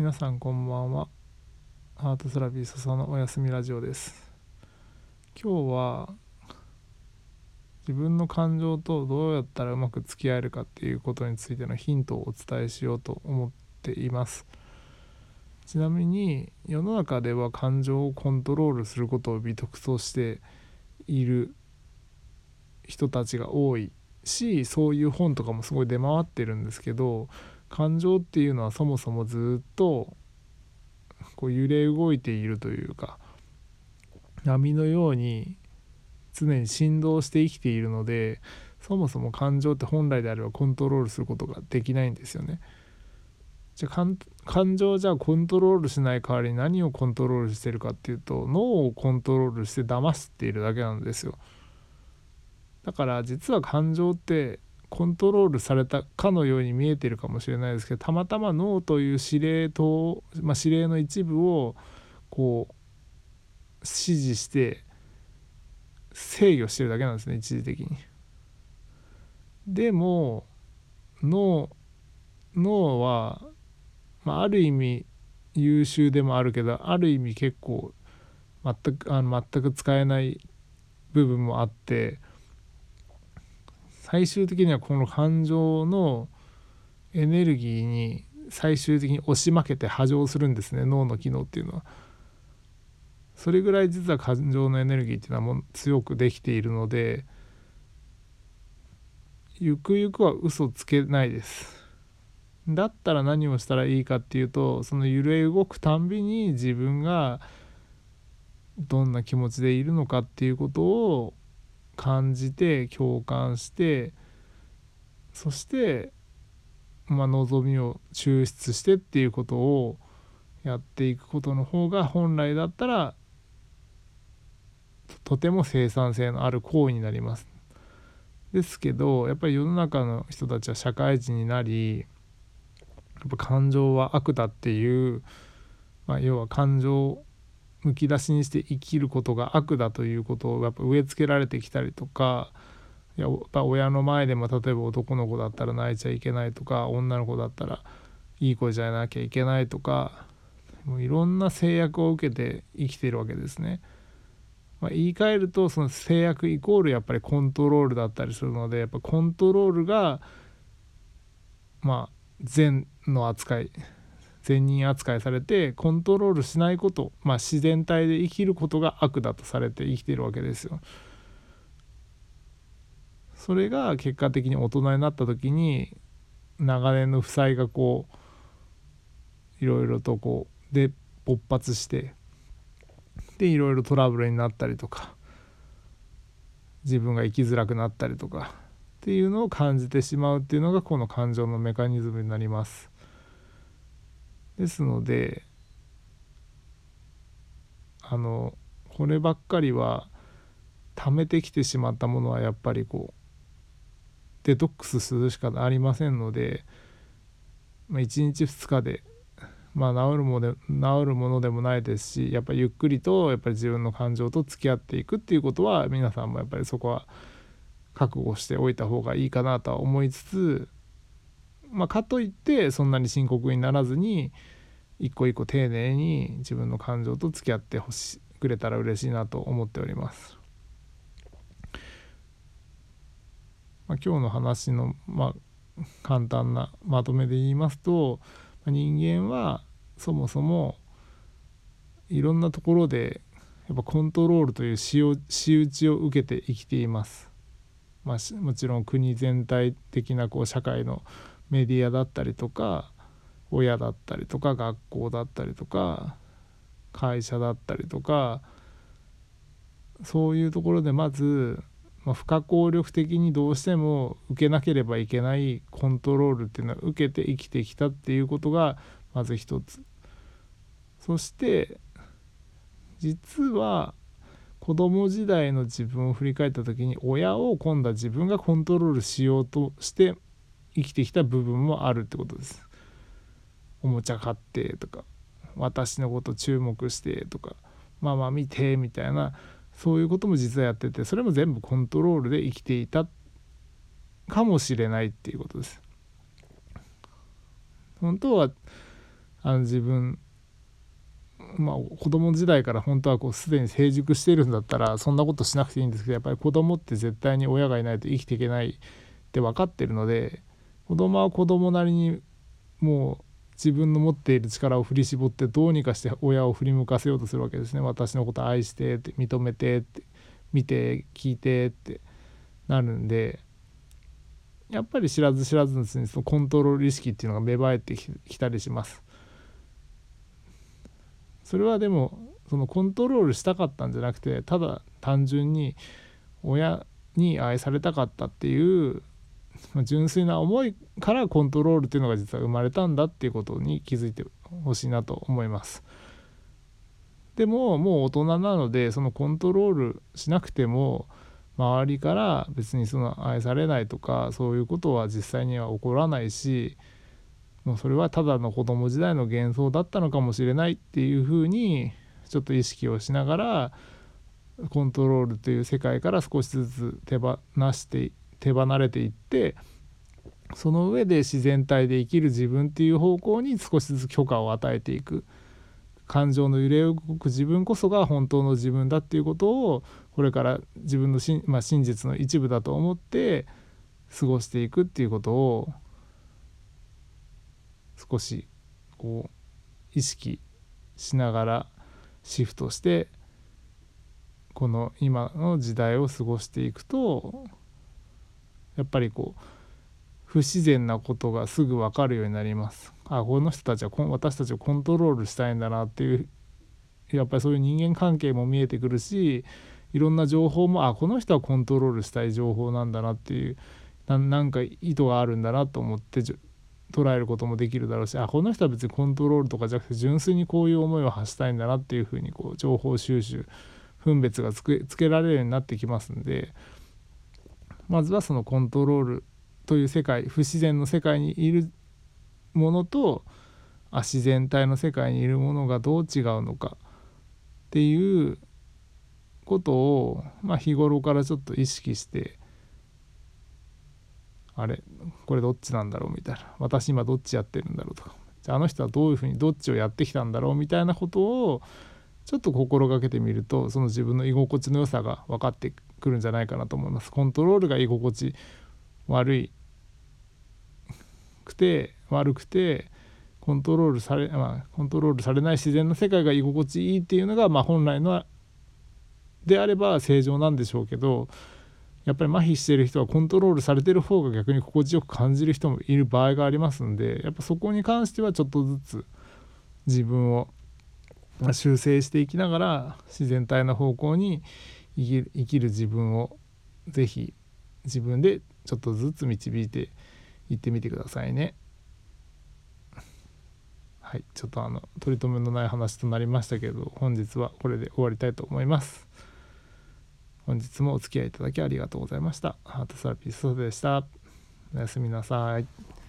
皆さんこんばんは。ハートセラピー笹のおやすみラジオです。今日は自分の感情とどうやったらうまく付き合えるかっていうことについてのヒントをお伝えしようと思っています。ちなみに世の中では感情をコントロールすることを美徳としている人たちが多いしそういう本とかもすごい出回ってるんですけど感情っていうのはそもそもずっとこう揺れ動いているというか波のように常に振動して生きているのでそもそも感情って本来であればコントロールすることができないんですよね。じゃあ感情じゃあコントロールしない代わりに何をコントロールしてるかっていうと脳をコントロールして騙しているだけなんですよ。だから実は感情ってコントロールされたかのように見えてるかもしれないですけどたまたま脳という指令と、まあ、指令の一部をこう指示して制御してるだけなんですね一時的に。でも脳脳は、まあ、ある意味優秀でもあるけどある意味結構全くあの全く使えない部分もあって最終的にはこの感情のエネルギーに最終的に押し負けて波状するんですね脳の機能っていうのは。それぐらい実は感情のエネルギーっていうのはもう強くできているのでゆくゆくは嘘つけないです。だったら何をしたらいいかっていうとその揺れ動くたんびに自分がどんな気持ちでいるのかっていうことを感じて共感してそしてまあ望みを抽出してっていうことをやっていくことの方が本来だったらとても生産性のある行為になります。ですけどやっぱり世の中の人たちは社会人になりやっぱ感情は悪だっていう、まあ、要は感情むき出しにして生きることが悪だということをやっぱ植え付けられてきたりとかやっぱ親の前でも例えば男の子だったら泣いちゃいけないとか女の子だったらいい子じゃなきゃいけないとかもういろんな制約を受けて生きてるわけですね。まあ、言い換えるとその制約イコールやっぱりコントロールだったりするのでやっぱコントロールがまあ善の扱い善人扱いされてコントロールしないこと、まあ、自然体で生きることが悪だとされて生きてるわけですよ。それが結果的に大人になった時に長年の負債がこういろいろとこうで勃発してでいろいろトラブルになったりとか自分が生きづらくなったりとかっていうのを感じてしまうっていうのがこの感情のメカニズムになります。ですのであのこればっかりは溜めてきてしまったものはやっぱりこうデトックスするしかありませんので、まあ、1日2日で、まあ、治るもので治るものでもないですしやっぱりゆっくりとやっぱり自分の感情と付き合っていくっていうことは皆さんもやっぱりそこは覚悟しておいた方がいいかなとは思いつつまあ、かといってそんなに深刻にならずに一個一個丁寧に自分の感情と付き合ってほしくれたら嬉しいなと思っております。まあ、今日の話の、まあ、簡単なまとめで言いますと、人間はそもそもいろんなところでやっぱコントロールという仕打ちを受けて生きています。まあ、もちろん国全体的なこう社会のメディアだったりとか親だったりとか学校だったりとか会社だったりとかそういうところでまず、まあ、不可抗力的にどうしても受けなければいけないコントロールっていうのは受けて生きてきたっていうことがまず一つ。そして実は子供時代の自分を振り返った時に親を今度は自分がコントロールしようとして生きてきた部分もあるってことです。おもちゃ買ってとか私のこと注目してとかママ見てみたいなそういうことも実はやっててそれも全部コントロールで生きていたかもしれないっていうことです。本当はあの自分まあ子供時代から本当はこうすでに成熟しているんだったらそんなことしなくていいんですけどやっぱり子供って絶対に親がいないと生きていけないって分かってるので子供は子供なりにもう自分の持っている力を振り絞ってどうにかして親を振り向かせようとするわけですね私のこと愛してって認めてって見て聞いてってなるんでやっぱり知らず知らずのうちにそのコントロール意識っていうのが芽生えてきたりします。それはでもそのコントロールしたかったんじゃなくてただ単純に親に愛されたかったっていう純粋な思いからコントロールっていうのが実は生まれたんだっていうことに気づいてほしいなと思います。でももう大人なのでそのコントロールしなくても周りから別にその愛されないとかそういうことは実際には起こらないしもうそれはただの子供時代の幻想だったのかもしれないっていうふうにちょっと意識をしながらコントロールという世界から少しずつ手放して手離れていってその上で自然体で生きる自分っていう方向に少しずつ許可を与えていく。感情の揺れ動く自分こそが本当の自分だっていうことをこれから自分のし、まあ、真実の一部だと思って過ごしていくっていうことを少しこう意識しながらシフトしてこの今の時代を過ごしていくとやっぱりこう不自然なことがすぐ分かるようになります。あこの人たちは私たちをコントロールしたいんだなっていうやっぱりそういう人間関係も見えてくるしいろんな情報もあこの人はコントロールしたい情報なんだなっていうなんか意図があるんだなと思って捉えることもできるだろうしあこの人は別にコントロールとかじゃなくて純粋にこういう思いを発したいんだなっていうふうにこう情報収集分別がつけつけられるようになってきますんでまずはそのコントロールという世界不自然の世界にいるものとあ自然体の世界にいるものがどう違うのかっていうことを、まあ、日頃からちょっと意識してあれこれどっちなんだろうみたいな。私今どっちやってるんだろうとか。じゃああの人はどういうふうにどっちをやってきたんだろうみたいなことをちょっと心がけてみるとその自分の居心地の良さが分かってくるんじゃないかなと思います。コントロールが居心地悪いくて悪くてコントロールされ、まあ、コントロールされない自然の世界が居心地いいっていうのが、まあ、本来のであれば正常なんでしょうけどやっぱり麻痺してる人はコントロールされてる方が逆に心地よく感じる人もいる場合がありますんでやっぱそこに関してはちょっとずつ自分を修正していきながら自然体の方向に生きる生きる自分を是非自分でちょっとずつ導いていってみてくださいね。はい、ちょっとあの取り留めのない話となりましたけど本日はこれで終わりたいと思います。本日もお付き合いいただきありがとうございました。ハートサラピストでした。おやすみなさい。